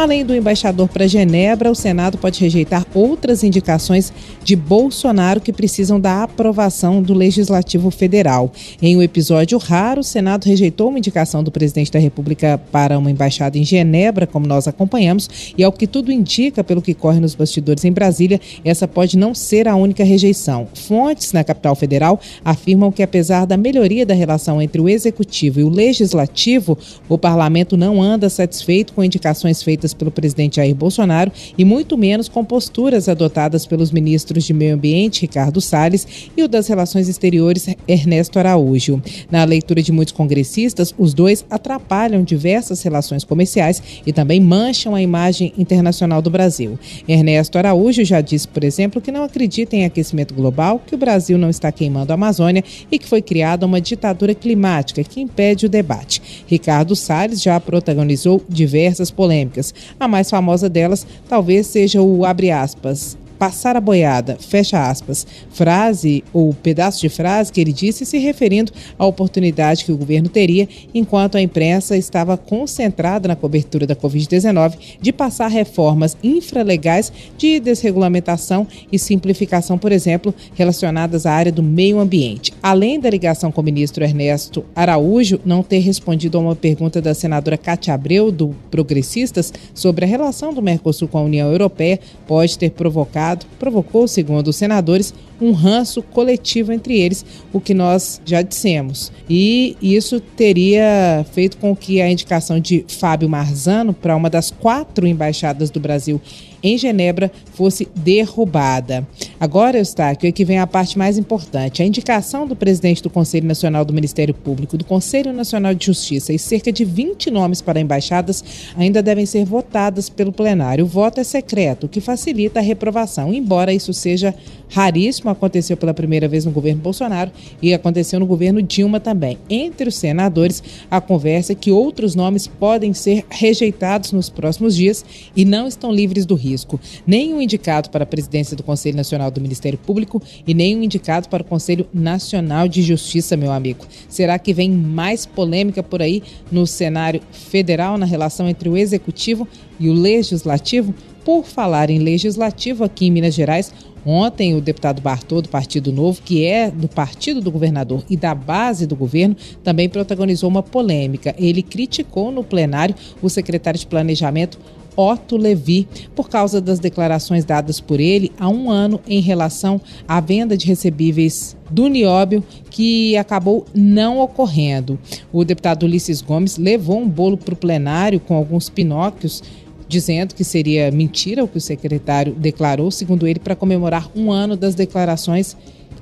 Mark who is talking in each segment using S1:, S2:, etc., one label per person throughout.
S1: Além do embaixador para Genebra, o Senado pode rejeitar outras indicações de Bolsonaro que precisam da aprovação do Legislativo Federal. Em um episódio raro, o Senado rejeitou uma indicação do presidente da República para uma embaixada em Genebra, como nós acompanhamos, e ao que tudo indica, pelo que corre nos bastidores em Brasília, essa pode não ser a única rejeição. Fontes na capital federal afirmam que, apesar da melhoria da relação entre o executivo e o legislativo, o parlamento não anda satisfeito com indicações feitas pelo presidente Jair Bolsonaro e muito menos com posturas adotadas pelos ministros de Meio Ambiente, Ricardo Salles, e o das Relações Exteriores, Ernesto Araújo. Na leitura de muitos congressistas, os dois atrapalham diversas relações comerciais e também mancham a imagem internacional do Brasil. Ernesto Araújo já disse, por exemplo, que não acredita em aquecimento global, que o Brasil não está queimando a Amazônia e que foi criada uma ditadura climática que impede o debate. Ricardo Salles já protagonizou diversas polêmicas. A mais famosa delas talvez seja o abre aspas passar a boiada, fecha aspas, frase ou pedaço de frase que ele disse se referindo à oportunidade que o governo teria, enquanto a imprensa estava concentrada na cobertura da Covid-19, de passar reformas infralegais de desregulamentação e simplificação, por exemplo, relacionadas à área do meio ambiente. Além da ligação com o ministro Ernesto Araújo não ter respondido a uma pergunta da senadora Cátia Abreu, do Progressistas, sobre a relação do Mercosul com a União Europeia, pode ter provocado provocou, segundo os senadores, um ranço coletivo entre eles, o que nós já dissemos. E isso teria feito com que a indicação de Fábio Marzano para uma das quatro embaixadas do Brasil em Genebra fosse derrubada. Agora, Eustáquio, é que vem a parte mais importante. A indicação do presidente do Conselho Nacional do Ministério Público, do Conselho Nacional de Justiça e cerca de 20 nomes para embaixadas ainda devem ser votadas pelo plenário. O voto é secreto, o que facilita a reprovação, embora isso seja raríssimo, aconteceu pela primeira vez no governo Bolsonaro e aconteceu no governo Dilma também. Entre os senadores, a conversa é que outros nomes podem ser rejeitados nos próximos dias e não estão livres do risco. Nem um indicado para a presidência do Conselho Nacional do Ministério Público e nem um indicado para o Conselho Nacional de Justiça, meu amigo. Será que vem mais polêmica por aí no cenário federal na relação entre o executivo e o legislativo? Por falar em legislativo aqui em Minas Gerais, Ontem, o deputado Bartô, do Partido Novo, que é do partido do governador e da base do governo, também protagonizou uma polêmica. Ele criticou no plenário o secretário de Planejamento, Otto Levi, por causa das declarações dadas por ele há um ano em relação à venda de recebíveis do nióbio que acabou não ocorrendo. O deputado Ulisses Gomes levou um bolo para o plenário com alguns pinóquios dizendo que seria mentira o que o secretário declarou, segundo ele, para comemorar um ano das declarações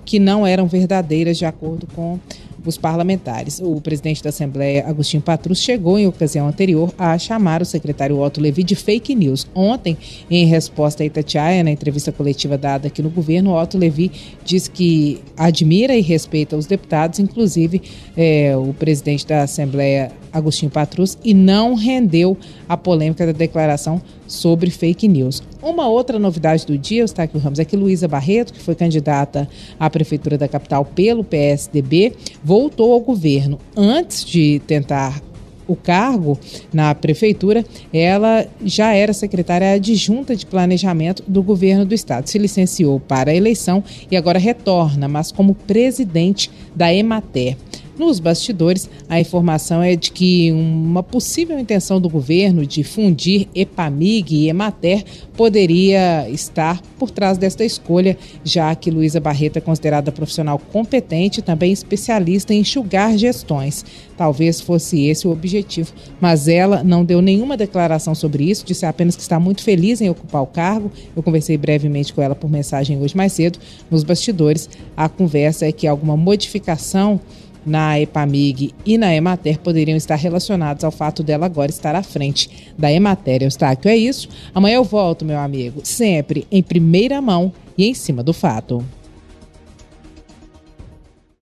S1: que não eram verdadeiras, de acordo com os parlamentares. O presidente da Assembleia, Agostinho Patrus, chegou em ocasião anterior a chamar o secretário Otto Levi de fake news. Ontem, em resposta a Itatiaia, na entrevista coletiva dada aqui no governo, Otto Levi disse que admira e respeita os deputados, inclusive é, o presidente da Assembleia, Agostinho Patrus, e não rendeu a polêmica da declaração sobre fake news. Uma outra novidade do dia, Eustáquio Ramos, é que Luísa Barreto, que foi candidata à Prefeitura da capital pelo PSDB, voltou ao governo. Antes de tentar o cargo na prefeitura, ela já era secretária adjunta de planejamento do governo do estado. Se licenciou para a eleição e agora retorna, mas como presidente da Emater. Nos bastidores, a informação é de que uma possível intenção do governo de fundir EPAMIG e EMATER poderia estar por trás desta escolha, já que Luísa Barreto é considerada profissional competente e também especialista em enxugar gestões. Talvez fosse esse o objetivo, mas ela não deu nenhuma declaração sobre isso, disse apenas que está muito feliz em ocupar o cargo. Eu conversei brevemente com ela por mensagem hoje mais cedo. Nos bastidores, a conversa é que alguma modificação na EPAMIG e na Emater poderiam estar relacionados ao fato dela agora estar à frente da Emater. Eustáquio, é isso. Amanhã eu volto, meu amigo, sempre em primeira mão e em cima do fato.